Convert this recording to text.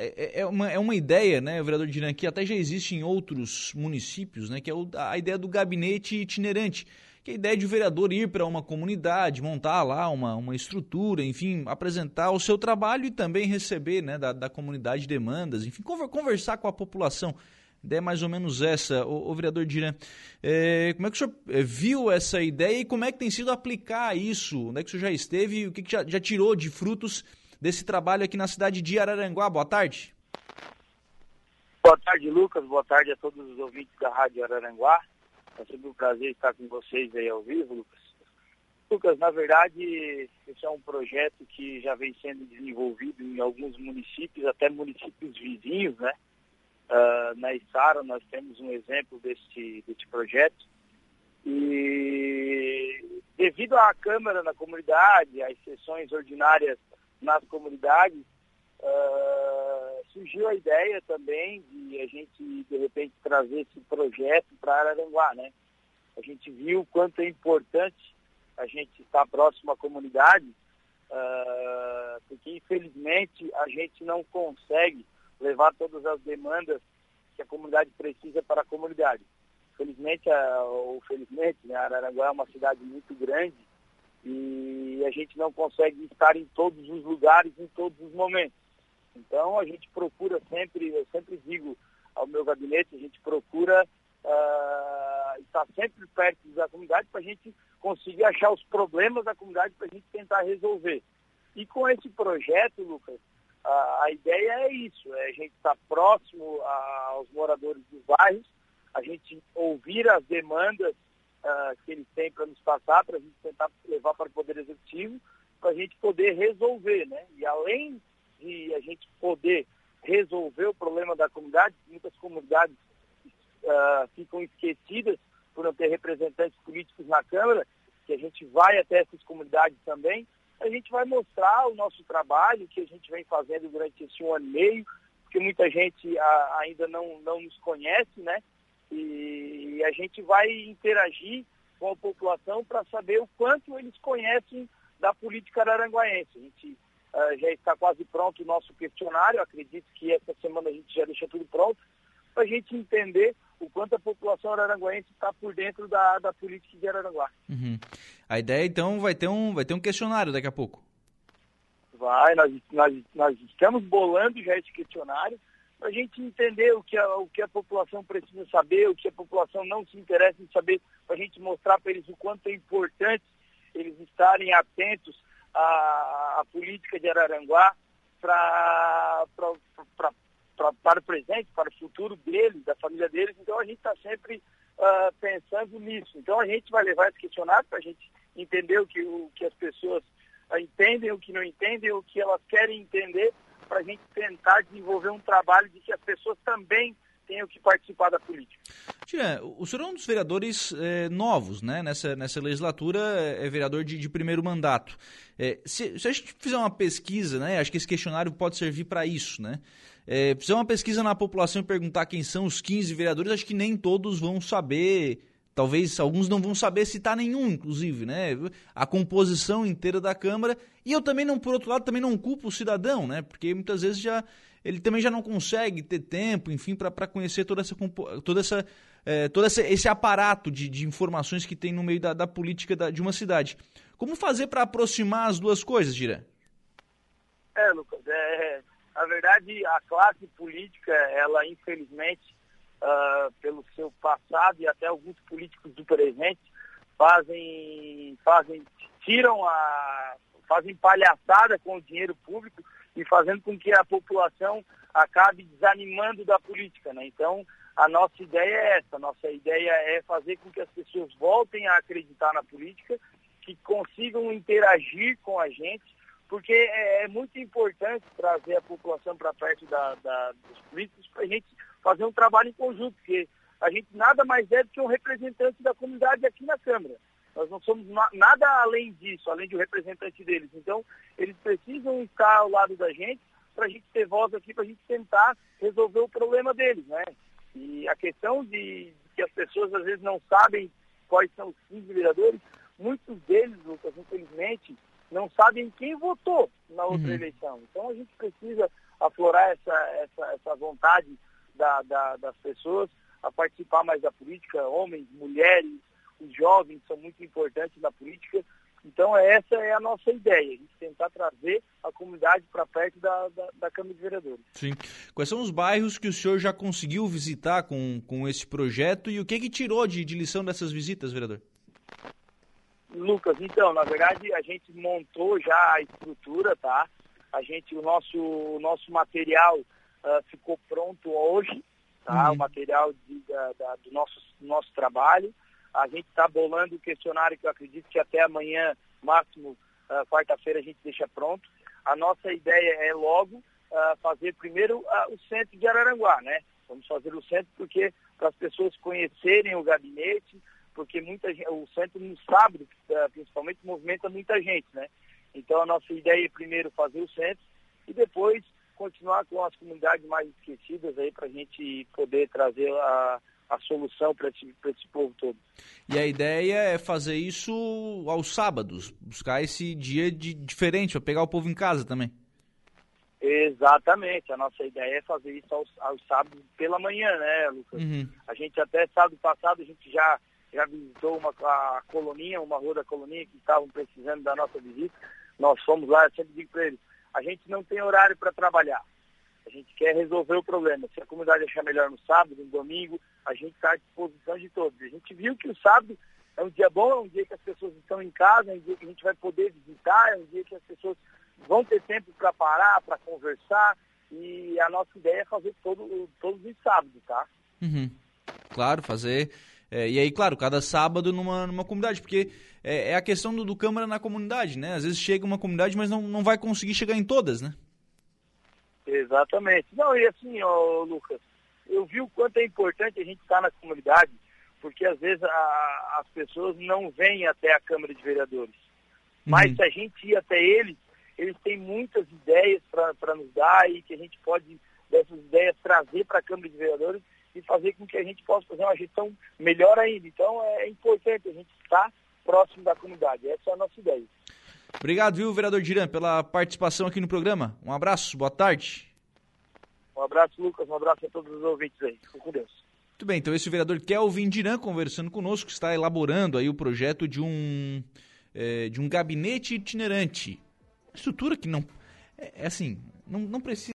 é, é, uma, é uma ideia, né, vereador Diran, que até já existe em outros municípios, né, que é o, a ideia do gabinete itinerante que a ideia de o vereador ir para uma comunidade, montar lá uma, uma estrutura, enfim, apresentar o seu trabalho e também receber né, da, da comunidade demandas, enfim, conversar com a população. Ideia é mais ou menos essa. O, o vereador Diran, é, como é que o senhor é, viu essa ideia e como é que tem sido aplicar isso? Onde é que o senhor já esteve e o que, que já, já tirou de frutos desse trabalho aqui na cidade de Araranguá? Boa tarde. Boa tarde, Lucas. Boa tarde a todos os ouvintes da Rádio Araranguá. É sempre um prazer estar com vocês aí ao vivo, Lucas. Lucas, na verdade, esse é um projeto que já vem sendo desenvolvido em alguns municípios, até municípios vizinhos, né? Uh, na Isara nós temos um exemplo desse, desse projeto. E devido à Câmara na comunidade, às sessões ordinárias nas comunidades, uh, surgiu a ideia também de a gente, de repente, trazer esse projeto para Araranguá, né? A gente viu quanto é importante a gente estar próximo à comunidade, uh, porque infelizmente a gente não consegue levar todas as demandas que a comunidade precisa para a comunidade. Felizmente, ou felizmente, né, Araranguá é uma cidade muito grande e a gente não consegue estar em todos os lugares, em todos os momentos. Então a gente procura sempre, eu sempre digo ao meu gabinete, a gente procura uh, estar sempre perto da comunidade para a gente conseguir achar os problemas da comunidade para a gente tentar resolver. E com esse projeto, Lucas, a, a ideia é isso, é a gente estar próximo a, aos moradores dos bairros, a gente ouvir as demandas uh, que eles têm para nos passar, para a gente tentar levar para o Poder Executivo, para a gente poder resolver, né? E além de a gente poder resolver o problema da comunidade, muitas comunidades uh, ficam esquecidas por não ter representantes políticos na Câmara, que a gente vai até essas comunidades também, a gente vai mostrar o nosso trabalho que a gente vem fazendo durante esse um ano e meio, porque muita gente uh, ainda não, não nos conhece, né? E a gente vai interagir com a população para saber o quanto eles conhecem da política araranguaense. A gente Uh, já está quase pronto o nosso questionário, acredito que essa semana a gente já deixa tudo pronto, para a gente entender o quanto a população araranguaense está por dentro da, da política de Araranguá. Uhum. A ideia, então, vai ter um, vai ter um questionário daqui a pouco. Vai, nós, nós, nós estamos bolando já esse questionário para a gente entender o que, a, o que a população precisa saber, o que a população não se interessa em saber, para a gente mostrar para eles o quanto é importante eles estarem atentos a, a política de Araranguá pra, para o presente, para o futuro deles, da família deles. Então a gente está sempre uh, pensando nisso. Então a gente vai levar esse questionário para a gente entender o que, o que as pessoas entendem, o que não entendem, o que elas querem entender, para a gente tentar desenvolver um trabalho de que as pessoas também tenham que participar da política. Tia, o senhor é um dos vereadores é, novos, né? Nessa, nessa legislatura, é, é vereador de, de primeiro mandato. É, se, se, a gente fizer uma pesquisa, né? Acho que esse questionário pode servir para isso, né? É, fizer uma pesquisa na população e perguntar quem são os 15 vereadores, acho que nem todos vão saber Talvez alguns não vão saber citar nenhum, inclusive, né? A composição inteira da Câmara. E eu também não, por outro lado, também não culpo o cidadão, né? Porque muitas vezes já ele também já não consegue ter tempo, enfim, para conhecer toda essa toda essa é, todo esse, esse aparato de, de, informações que tem no meio da, da política da, de uma cidade. Como fazer para aproximar as duas coisas, Gira? É, Lucas, é, na verdade a classe política, ela infelizmente uh, pelo seu passado e até alguns políticos do presente fazem, fazem, tiram a, fazem palhaçada com o dinheiro público e fazendo com que a população acabe desanimando da política, né? Então, a nossa ideia é essa, nossa ideia é fazer com que as pessoas voltem a acreditar na política, que consigam interagir com a gente, porque é, é muito importante trazer a população para perto da, da, dos políticos para a gente fazer um trabalho em conjunto, porque a gente nada mais é do que um representante da comunidade aqui na Câmara. Nós não somos nada além disso, além de um representante deles. Então, eles precisam estar ao lado da gente para a gente ter voz aqui, para a gente tentar resolver o problema deles, né? E a questão de, que as pessoas às vezes não sabem quais são os 15 vereadores, muitos deles, Lucas, infelizmente, não sabem quem votou na outra uhum. eleição. Então a gente precisa aflorar essa, essa, essa vontade da, da, das pessoas a participar mais da política, homens, mulheres, os jovens são muito importantes na política. Então essa é a nossa ideia, a gente tentar trazer a comunidade para perto da, da, da, Câmara de Vereadores. Sim. Quais são os bairros que o senhor já conseguiu visitar com, com esse projeto e o que que tirou de, de lição dessas visitas, vereador? Lucas, então, na verdade a gente montou já a estrutura, tá? A gente, o nosso, o nosso material uh, ficou pronto hoje, tá? Uhum. O material de, da, da, do nosso, nosso trabalho. A gente está bolando o questionário que eu acredito que até amanhã, máximo uh, quarta-feira, a gente deixa pronto. A nossa ideia é logo uh, fazer primeiro o centro de Araranguá, né? Vamos fazer o centro porque para as pessoas conhecerem o gabinete, porque muita gente, o centro no sábado, principalmente, movimenta muita gente, né? Então a nossa ideia é primeiro fazer o centro e depois continuar com as comunidades mais esquecidas aí para a gente poder trazer a, a solução para esse, esse povo todo. E a ideia é fazer isso aos sábados, buscar esse dia de, diferente, para pegar o povo em casa também. Exatamente, a nossa ideia é fazer isso aos, aos sábados pela manhã, né, Lucas? Uhum. A gente até sábado passado, a gente já, já visitou uma, a colonia, uma rua da colonia que estavam precisando da nossa visita. Nós fomos lá, eu sempre digo para eles, a gente não tem horário para trabalhar. A gente quer resolver o problema. Se a comunidade achar melhor no sábado, no domingo, a gente está à disposição de todos. A gente viu que o sábado é um dia bom, é um dia que as pessoas estão em casa, é um dia que a gente vai poder visitar, é um dia que as pessoas vão ter tempo para parar, para conversar. E a nossa ideia é fazer todo, todos os sábados, tá? Uhum. Claro, fazer. É, e aí, claro, cada sábado numa, numa comunidade, porque é, é a questão do, do Câmara na comunidade, né? Às vezes chega uma comunidade, mas não, não vai conseguir chegar em todas, né? Exatamente. Não, e assim, ó, Lucas, eu vi o quanto é importante a gente estar na comunidade, porque às vezes a, as pessoas não vêm até a Câmara de Vereadores. Uhum. Mas se a gente ir até eles, eles têm muitas ideias para nos dar e que a gente pode, dessas ideias, trazer para a Câmara de Vereadores e fazer com que a gente possa fazer uma gestão melhor ainda. Então é importante a gente estar próximo da comunidade. Essa é a nossa ideia. Obrigado, viu, vereador Diran, pela participação aqui no programa. Um abraço, boa tarde. Um abraço, Lucas, um abraço a todos os ouvintes aí. Fico com Deus. Muito bem, então esse é o vereador Kelvin Diran conversando conosco, está elaborando aí o projeto de um, é, de um gabinete itinerante. Estrutura que não. É, é assim, não, não precisa.